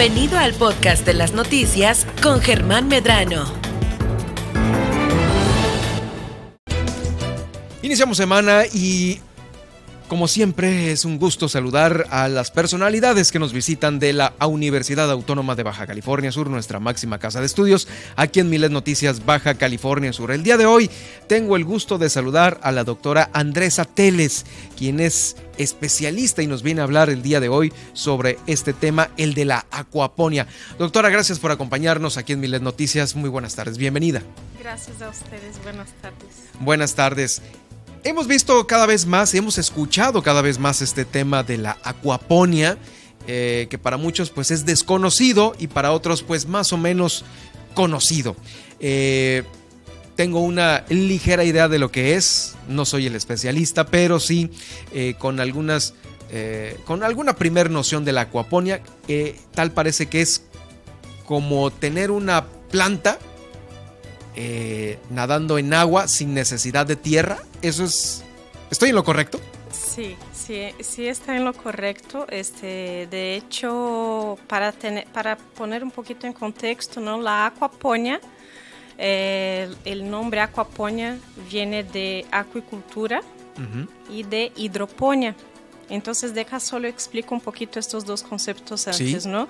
Bienvenido al podcast de las noticias con Germán Medrano. Iniciamos semana y como siempre, es un gusto saludar a las personalidades que nos visitan de la Universidad Autónoma de Baja California Sur, nuestra máxima casa de estudios, aquí en Miles Noticias Baja California Sur. El día de hoy tengo el gusto de saludar a la doctora Andresa Teles, quien es especialista y nos viene a hablar el día de hoy sobre este tema, el de la acuaponia. Doctora, gracias por acompañarnos aquí en Miles Noticias. Muy buenas tardes, bienvenida. Gracias a ustedes, buenas tardes. Buenas tardes. Hemos visto cada vez más, hemos escuchado cada vez más este tema de la acuaponia, eh, que para muchos pues es desconocido y para otros pues más o menos conocido. Eh, tengo una ligera idea de lo que es, no soy el especialista, pero sí eh, con algunas, con alguna primer noción de la acuaponia, tal parece que es como tener una planta eh, nadando en agua sin necesidad de tierra. Eso es... ¿Estoy en lo correcto? Sí, sí, sí está en lo correcto. Este, de hecho, para, tener, para poner un poquito en contexto, ¿no? la acuaponia, eh, el nombre acuaponia viene de acuicultura y de hidroponia. Entonces, deja solo explico un poquito estos dos conceptos antes, ¿no?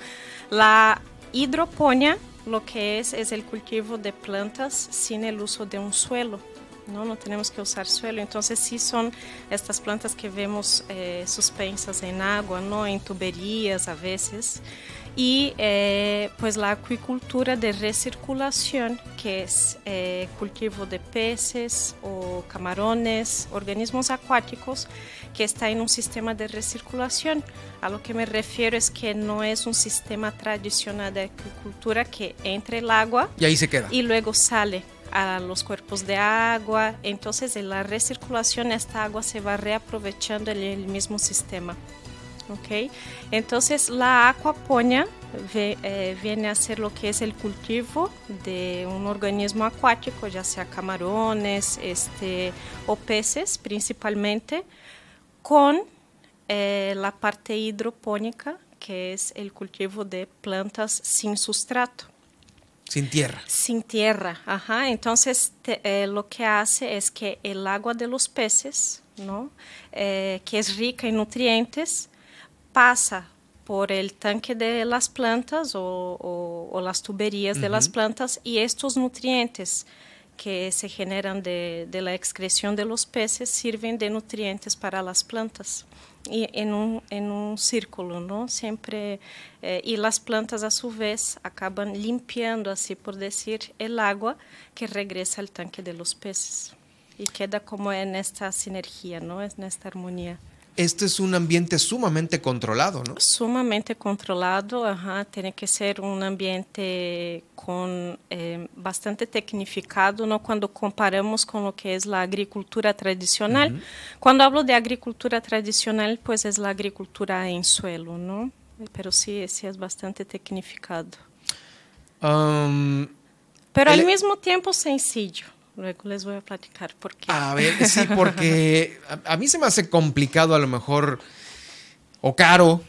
La hidroponia lo que es es el cultivo de plantas sin el uso de un suelo. No, no tenemos que usar suelo. Entonces sí son estas plantas que vemos eh, suspensas en agua, no en tuberías a veces. Y eh, pues la acuicultura de recirculación, que es eh, cultivo de peces o camarones, organismos acuáticos que está en un sistema de recirculación. A lo que me refiero es que no es un sistema tradicional de agricultura que entra el agua y ahí se queda. Y luego sale a los cuerpos de agua. Entonces en la recirculación esta agua se va reaprovechando en el mismo sistema. ¿ok? Entonces la acuaponia eh, viene a ser lo que es el cultivo de un organismo acuático, ya sea camarones este, o peces principalmente, con eh, la parte hidropónica, que es el cultivo de plantas sin sustrato. Sin tierra. Sin tierra, ajá. Entonces eh, lo que hace es que el agua de los peces, ¿no? Eh, que es rica en nutrientes, pasa por el tanque de las plantas o, las tuberías de las plantas y estos nutrientes que se generan de, la excreción de los peces sirven de nutrientes para las plantas y en un, en un círculo, ¿no? Siempre, eh, y las plantas a su vez acaban limpiando, así por decir, el agua que regresa al tanque de los peces y queda como en esta sinergia, ¿no? En esta armonía este es un ambiente sumamente controlado, ¿no? Sumamente controlado, ajá, tiene que ser un ambiente con eh, bastante tecnificado, ¿no? Cuando comparamos con lo que es la agricultura tradicional. Cuando hablo de agricultura tradicional, pues es la agricultura en suelo, ¿no? Pero sí, sí es bastante tecnificado. Pero al mismo tiempo sencillo. Luego les voy a platicar por qué. A ver, sí, porque a, mí se me hace complicado a lo mejor o caro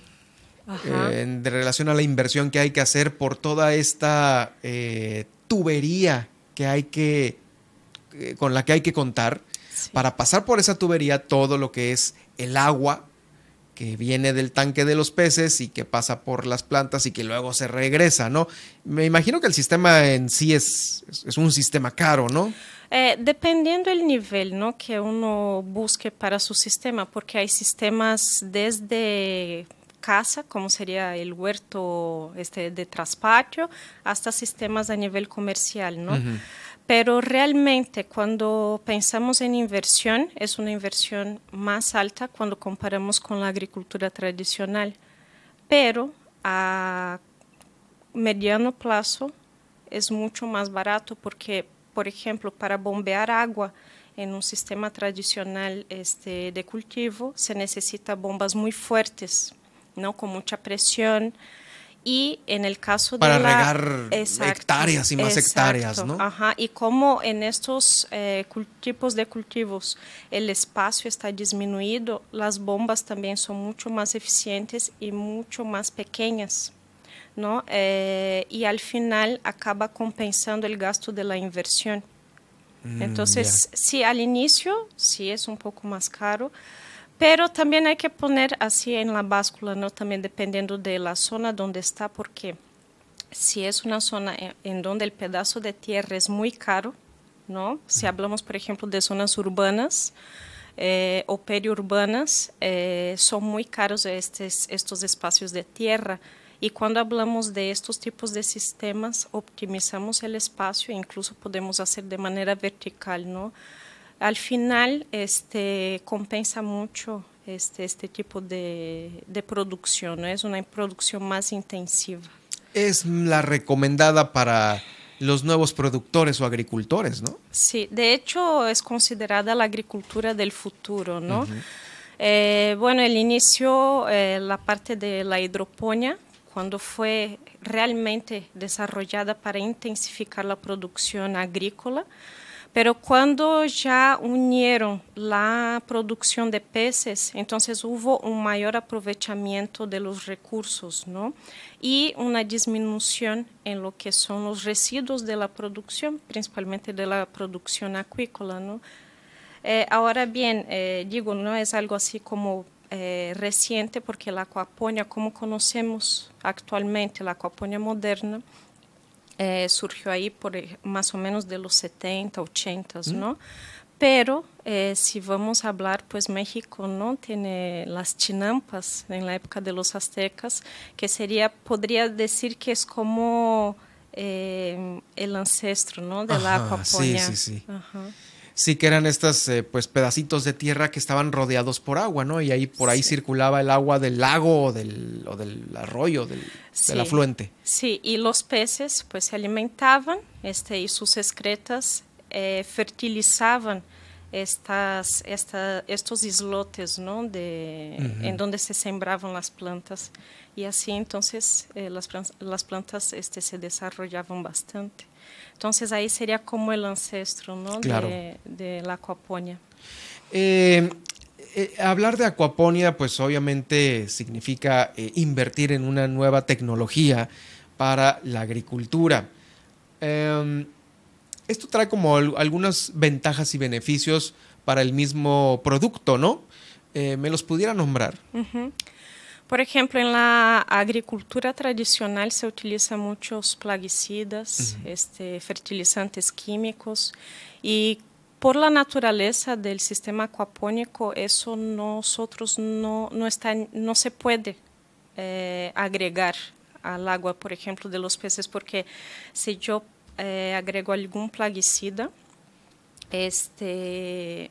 eh, en relación a la inversión que hay que hacer por toda esta eh, tubería que hay que eh, con la que hay que contar para pasar por esa tubería todo lo que es el agua que viene del tanque de los peces y que pasa por las plantas y que luego se regresa, ¿no? Me imagino que el sistema en sí es, es un sistema caro, ¿no? Eh, dependiendo del nivel ¿no? que uno busque para su sistema, porque hay sistemas desde casa, como sería el huerto este, de traspatio, hasta sistemas a nivel comercial, ¿no? Pero realmente cuando pensamos en inversión, es una inversión más alta cuando comparamos con la agricultura tradicional. Pero a mediano plazo es mucho más barato porque, por ejemplo, para bombear agua en un sistema tradicional este, de cultivo se necesita bombas muy fuertes, ¿no? con mucha presión y en el caso para de regar hectáreas y más hectáreas, ¿no? Ajá, y como en estos eh, tipos de cultivos el espacio está disminuido, las bombas también son mucho más eficientes y mucho más pequeñas. ¿no? Eh, y al final acaba compensando el gasto de la inversión. Mm, Entonces, sí, al inicio sí es un poco más caro, pero también hay que poner así en la báscula, ¿no? También dependiendo de la zona donde está, porque si es una zona en, en donde el pedazo de tierra es muy caro, ¿no? Si hablamos, por ejemplo, de zonas urbanas, eh, o periurbanas, eh, son muy caros estes, estos espacios de tierra. Y cuando hablamos de estos tipos de sistemas, optimizamos el espacio e incluso podemos hacer de manera vertical, ¿no? Al final, este, compensa mucho este, este tipo de, de producción, ¿no? Es una producción más intensiva. Es la recomendada para los nuevos productores o agricultores, ¿no? Sí, de hecho es considerada la agricultura del futuro, ¿no? Eh, bueno, el inicio, eh, la parte de la hidroponía, cuando fue realmente desarrollada para intensificar la producción agrícola, pero cuando ya unieron la producción de peces, entonces hubo un mayor aprovechamiento de los recursos, ¿no? Y una disminución en lo que son los residuos de la producción, principalmente de la producción acuícola, ¿no? Eh, ahora bien, eh, digo, no es algo así como eh, reciente, porque la acuaponia, como conocemos actualmente, la acuaponia moderna, eh, surgió ahí por eh, más o menos de los 70, 80, ¿no? Pero eh, si vamos a hablar, pues México no tiene las chinampas en la época de los aztecas, que sería, podría decir que es como eh, el ancestro, ¿no? De la Ajá, sí, acuaponia. sí, sí. Ajá. Sí, que eran estas eh, pues pedacitos de tierra que estaban rodeados por agua, ¿no? Y ahí por ahí Sí. circulaba el agua del lago o del, o del arroyo, del, Sí. del afluente. Sí, y los peces pues se alimentaban este, y sus excretas eh, fertilizaban estas, esta, estos islotes ¿no? de, en donde se sembraban las plantas. Y así entonces eh, las, las plantas este, se desarrollaban bastante. Entonces ahí sería como el ancestro ¿no? Claro. de, de la acuaponia. Eh, eh, hablar de acuaponia, pues obviamente significa eh, invertir en una nueva tecnología para la agricultura. Em, esto trae como al- algunas ventajas y beneficios para el mismo producto, ¿no? ¿Me los pudiera nombrar? Por ejemplo, en la agricultura tradicional se utilizan muchos plaguicidas, este, fertilizantes químicos y por la naturaleza del sistema acuapónico eso nosotros no, no, está, no se puede eh, agregar al agua, por ejemplo, de los peces, porque si yo eh, agrego algún plaguicida, este,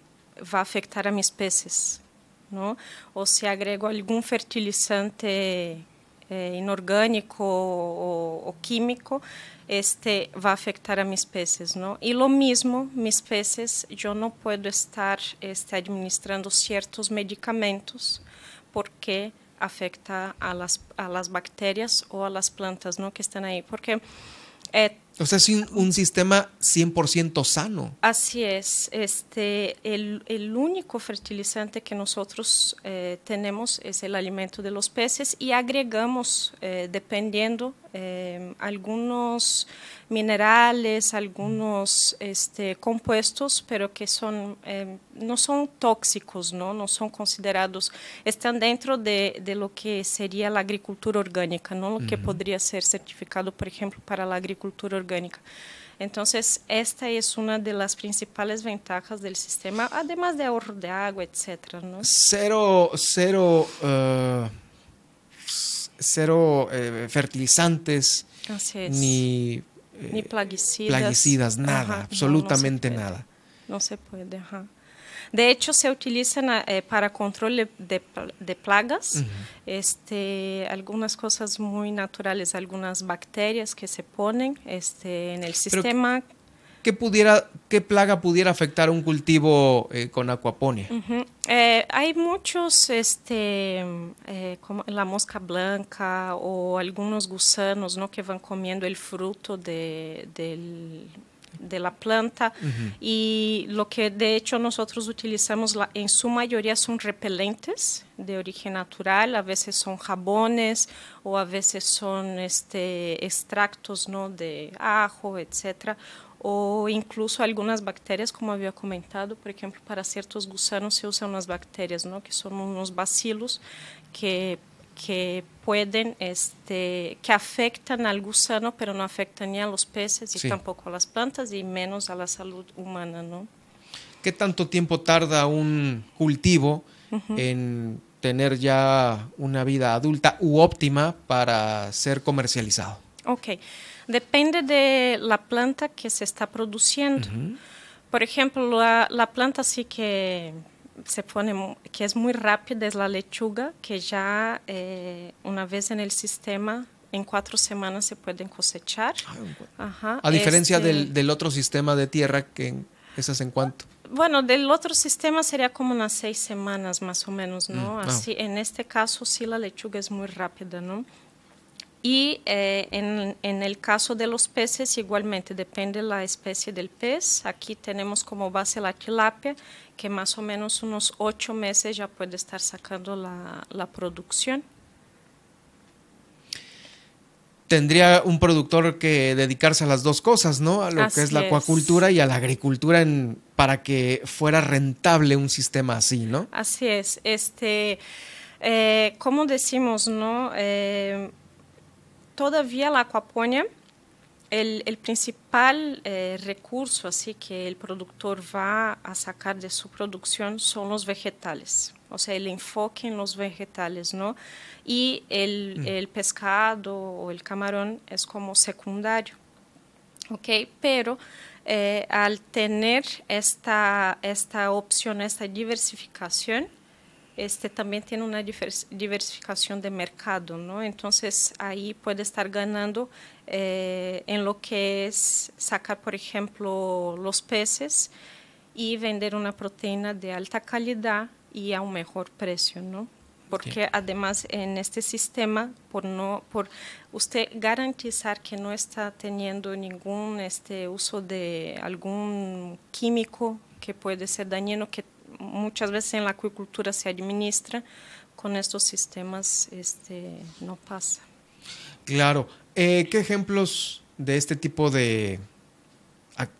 va a afectar a mis peces, ¿no? O si agrego algún fertilizante eh, inorgánico o, o químico, este va a afectar a mis peces, ¿no? Y lo mismo, mis peces, yo no puedo estar este, administrando ciertos medicamentos porque afecta a las, a las bacterias o a las plantas, ¿no? Que están ahí, porque eh, O sea, es un, un sistema 100% sano. Así es. Este, el, el único fertilizante que nosotros eh, tenemos es el alimento de los peces y agregamos, eh, dependiendo, eh, algunos minerales, algunos este, compuestos, pero que son, eh, no son tóxicos, ¿no? no son considerados, están dentro de, de lo que sería la agricultura orgánica, ¿no? lo que podría ser certificado, por ejemplo, para la agricultura orgánica. Entonces, esta es una de las principales ventajas del sistema, además de ahorro de agua, etcétera, ¿no? Cero, cero, eh, cero eh, fertilizantes, ni, eh, Ni plaguicidas. plaguicidas, nada, Ajá, no, no se absolutamente nada. No se puede, ajá. De hecho, se utilizan eh, para control de, de pl- de plagas este, algunas cosas muy naturales, algunas bacterias que se ponen este, en el sistema. ¿Qué, pudiera, ¿Qué plaga pudiera afectar un cultivo eh, con acuaponia? Ujú. Eh, hay muchos, este, eh, como la mosca blanca o algunos gusanos, ¿no? Que van comiendo el fruto de, del, de la planta y lo que de hecho nosotros utilizamos en su mayoría son repelentes de origen natural, a veces son jabones o a veces son este, extractos ¿no? de ajo, etcétera o incluso algunas bacterias, como había comentado, por ejemplo, para ciertos gusanos se usan unas bacterias, ¿no? que son unos bacilos que que pueden, este, que afectan al gusano, pero no afectan ni a los peces y tampoco a las plantas y menos a la salud humana, ¿no? ¿Qué tanto tiempo tarda un cultivo en tener ya una vida adulta u óptima para ser comercializado? Ok, depende de la planta que se está produciendo. Por ejemplo, la, la planta sí que se pone, que es muy rápida, es la lechuga, que ya eh, una vez en el sistema, en cuatro semanas se pueden cosechar. Ah, A diferencia este del, del, otro sistema de tierra, que ¿esas en cuánto? Bueno, del otro sistema sería como unas seis semanas más o menos, ¿no? Mm, ah. Así, en este caso sí la lechuga es muy rápida, ¿no? Y eh, en, en, el caso de los peces, igualmente, depende la especie del pez. Aquí tenemos como base la tilapia, que más o menos unos ocho meses ya puede estar sacando la, la producción. Tendría un productor que dedicarse a las dos cosas, ¿no? A lo que es la acuacultura y a la agricultura en, para que fuera rentable un sistema así, ¿no? Así es. Este, eh, como decimos, ¿no? Eh, todavía la acuaponia, el, el principal eh, recurso así que el productor va a sacar de su producción son los vegetales, o sea, el enfoque en los vegetales, ¿no? Y el, mm. el pescado o el camarón es como secundario, ¿ok? Pero eh, al tener esta, esta opción, esta diversificación, este también tiene una diversificación de mercado, ¿no? Entonces ahí puede estar ganando eh, en lo que es sacar, por ejemplo, los peces y vender una proteína de alta calidad y a un mejor precio, ¿no? Porque además en este sistema, por no, por usted garantizar que no está teniendo ningún este uso de algún químico que puede ser dañino, que muchas veces en la acuicultura se administra, con estos sistemas este, no pasa. Claro. Eh, ¿Qué ejemplos de este tipo de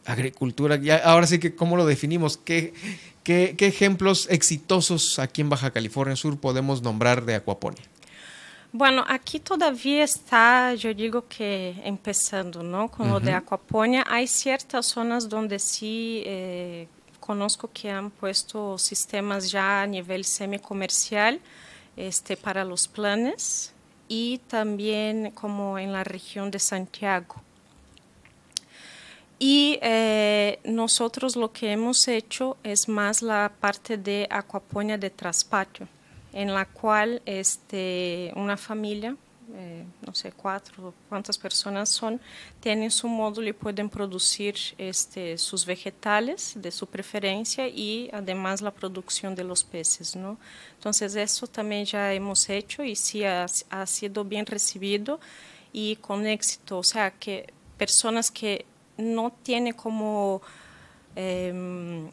agricultura, ya, ahora sí que cómo lo definimos, ¿Qué, qué, ejemplos exitosos aquí en Baja California Sur podemos nombrar de acuaponia? Bueno, aquí todavía está, yo digo que empezando, ¿no? Con lo de acuaponia. Hay ciertas zonas donde sí eh, conozco que han puesto sistemas ya a nivel semi-comercial este, para los planes y también como en la región de Santiago. Y eh, nosotros lo que hemos hecho es más la parte de acuaponia de traspatio, en la cual este, una familia no sé, cuatro, cuántas personas son, tienen su módulo y pueden producir este, sus vegetales de su preferencia y además la producción de los peces, ¿no? Entonces eso también ya hemos hecho y sí ha, ha sido bien recibido y con éxito, o sea, que personas que no tienen como... Eh,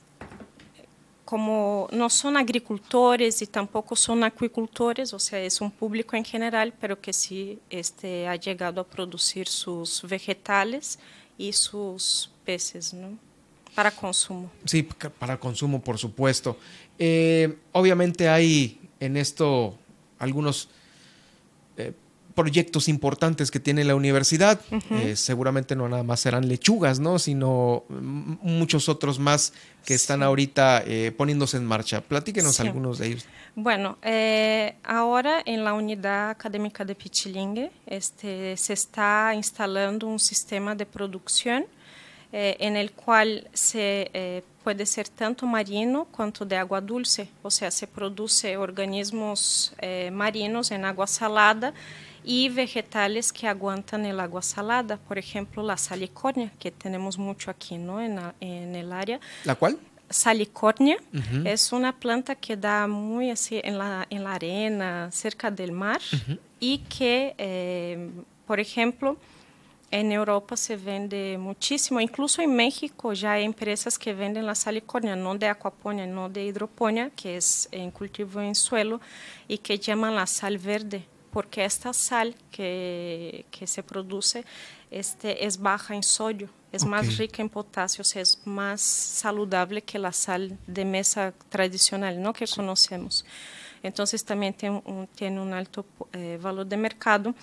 como no son agricultores y tampoco son acuicultores, o sea, es un público en general, pero que sí este, ha llegado a producir sus vegetales y sus peces, ¿no? Para consumo. Sí, para consumo, por supuesto. Eh, obviamente hay en esto algunos eh, proyectos importantes que tiene la universidad. Eh, seguramente no nada más serán lechugas, ¿no? Sino muchos otros más que están ahorita eh, poniéndose en marcha. Platíquenos algunos de ellos. Bueno, eh, ahora en la unidad académica de Pichilingue este, se está instalando un sistema de producción en el cual se puede ser tanto marino cuanto de agua dulce, o sea, se produce organismos marinos en agua salada y vegetales que aguantan el agua salada, por ejemplo, la salicornia, que tenemos mucho aquí ¿no? en, en el área. ¿La cual? Salicornia es una planta que da muy así en la, en la arena, cerca del mar, y que, eh, por ejemplo, En Europa se vende muchísimo, incluso en México ya hay empresas que venden la salicornia, no de aquaponia, no de hidroponia, que es en cultivo en suelo, y que llaman la sal verde, porque esta sal que, que se produce este, es baja en sodio, es okay. más rica en potasio, o sea, es más saludable que la sal de mesa tradicional, ¿no? que sí. conocemos. Entonces también tiene un, tiene un alto eh, valor de mercado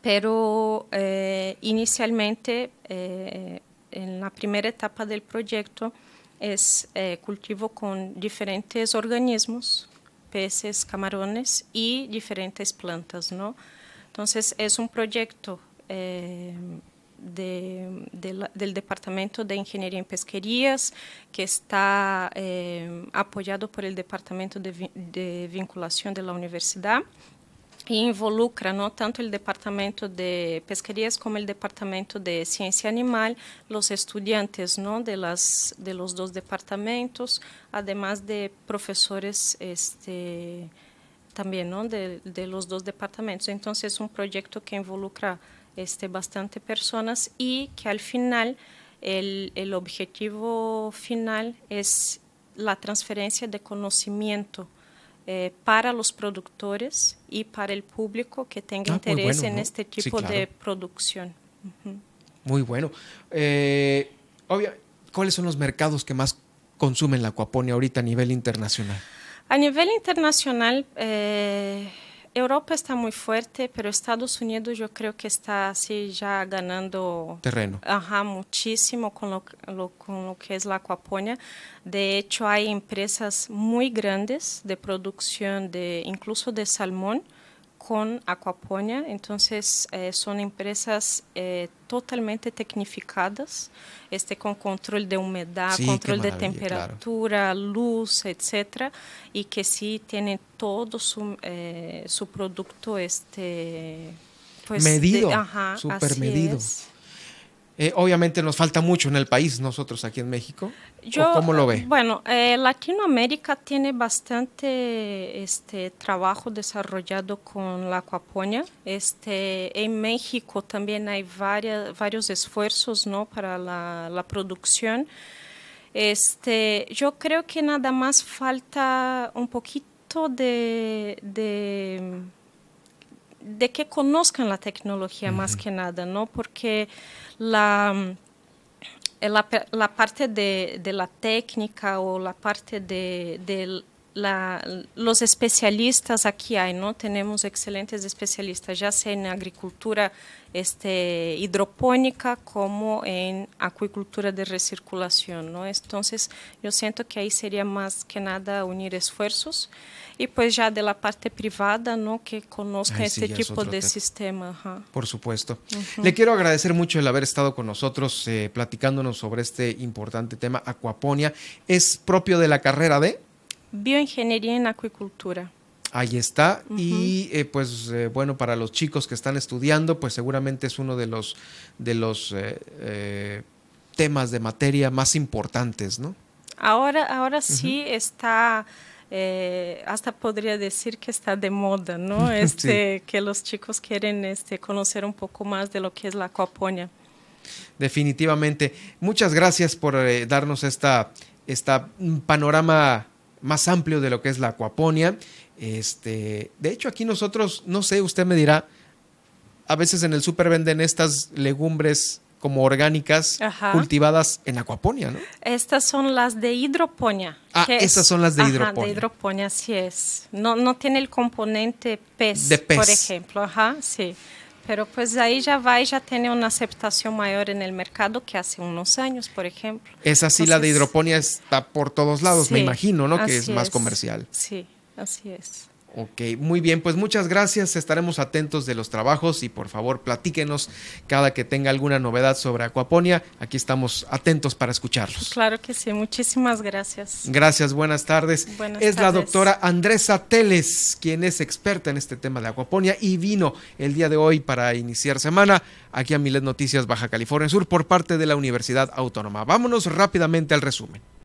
pero eh, inicialmente eh, en la primera etapa del proyecto es cultivo con diferentes organismos, peces, camarones y diferentes plantas, ¿no? Entonces es un proyecto de, de del Departamento de Ingeniería en Pesquerías que está apoyado por el Departamento de, de Vinculación de la e involucra não tanto o departamento de pesquerias como o departamento de ciência animal, os estudantes não de las de los dos departamentos, además de professores este também não de, de los dos departamentos. Então é um projeto que involucra este bastante pessoas e que al final el, el objetivo final es la transferencia de conocimiento eh, para los productores y para el público que tenga Ah, interés bueno, en ¿no? este Sí, tipo claro. de producción. Muy bueno. Eh, obvia- ¿Cuáles son los mercados que más consumen la acuaponia ahorita a nivel internacional? A nivel internacional, eh, Europa está muy fuerte, pero Estados Unidos yo creo que está así ya ganando Terreno. Ajá, muchísimo con lo, lo- con lo que es la acuaponia. De hecho, hay empresas muy grandes de producción de incluso de salmón con acuaponia. Entonces, eh, son empresas eh, totalmente tecnificadas, este, con control de humedad, Sí, control de claro. temperatura, luz, etcétera, y que sí tienen todo su, eh, su producto este, pues, de- Medido, ajá, súper así medido. es. Eh, obviamente nos falta mucho en el país, nosotros aquí en México. ¿O Yo, ¿Cómo lo ve? Bueno, eh, Latinoamérica tiene bastante este, trabajo desarrollado con la acuaponia. Este, en México también hay varias, varios esfuerzos ¿no? para la, la producción. Este, yo creo que nada más falta un poquito de, de, de que conozcan la tecnología más que nada, ¿no? Porque la, la, parte de, de la técnica o la parte de, de la- los especialistas aquí hay, ¿no? Tenemos excelentes especialistas, ya sea en agricultura este, hidropónica como en acuicultura de recirculación, ¿no? Entonces, yo siento que ahí sería más que nada unir esfuerzos y pues ya de la parte privada, ¿no? Que conozca sí este es tipo otro de tema. sistema. ajá. Por supuesto. Le quiero agradecer mucho el haber estado con nosotros eh, platicándonos sobre este importante tema, acuaponia. ¿Es propio de la carrera de? Bioingeniería en acuicultura. Ahí está. Y eh, pues eh, bueno, para los chicos que están estudiando, pues seguramente es uno de los, de los eh, temas de materia más importantes, ¿no? Ahora, ahora sí está, hasta podría decir que está de moda, ¿no? Este, Que los chicos quieren este, conocer un poco más de lo que es la acuaponia. Definitivamente. Muchas gracias por darnos esta, esta mm, panorama más amplio de lo que es la acuaponia. Este, de hecho, aquí nosotros, no sé, usted me dirá, a veces en el súper venden estas legumbres como orgánicas Ajá. cultivadas en acuaponia, ¿no? Estas son las de hidroponía. Ah, esas son las de Ajá, hidroponía. de hidroponía, así es. No, no tiene el componente pez, De pez. por ejemplo. Ajá, sí. Pero pues ahí ya va y ya tiene una aceptación mayor en el mercado que hace unos años, por ejemplo. Esa sí, la de hidroponía está por todos lados, me imagino, ¿no? Que es más comercial. Sí, así es. Ok, muy bien, pues muchas gracias, estaremos atentos de los trabajos y por favor platíquenos cada que tenga alguna novedad sobre Acuaponia, aquí estamos atentos para escucharlos. Claro que sí, muchísimas gracias. Gracias, buenas tardes. Buenas es la doctora Andresa Teles, quien es experta en este tema de Acuaponia y vino el día de hoy para iniciar semana aquí a Milet Noticias Baja California Sur por parte de la Universidad Autónoma. Vámonos rápidamente al resumen.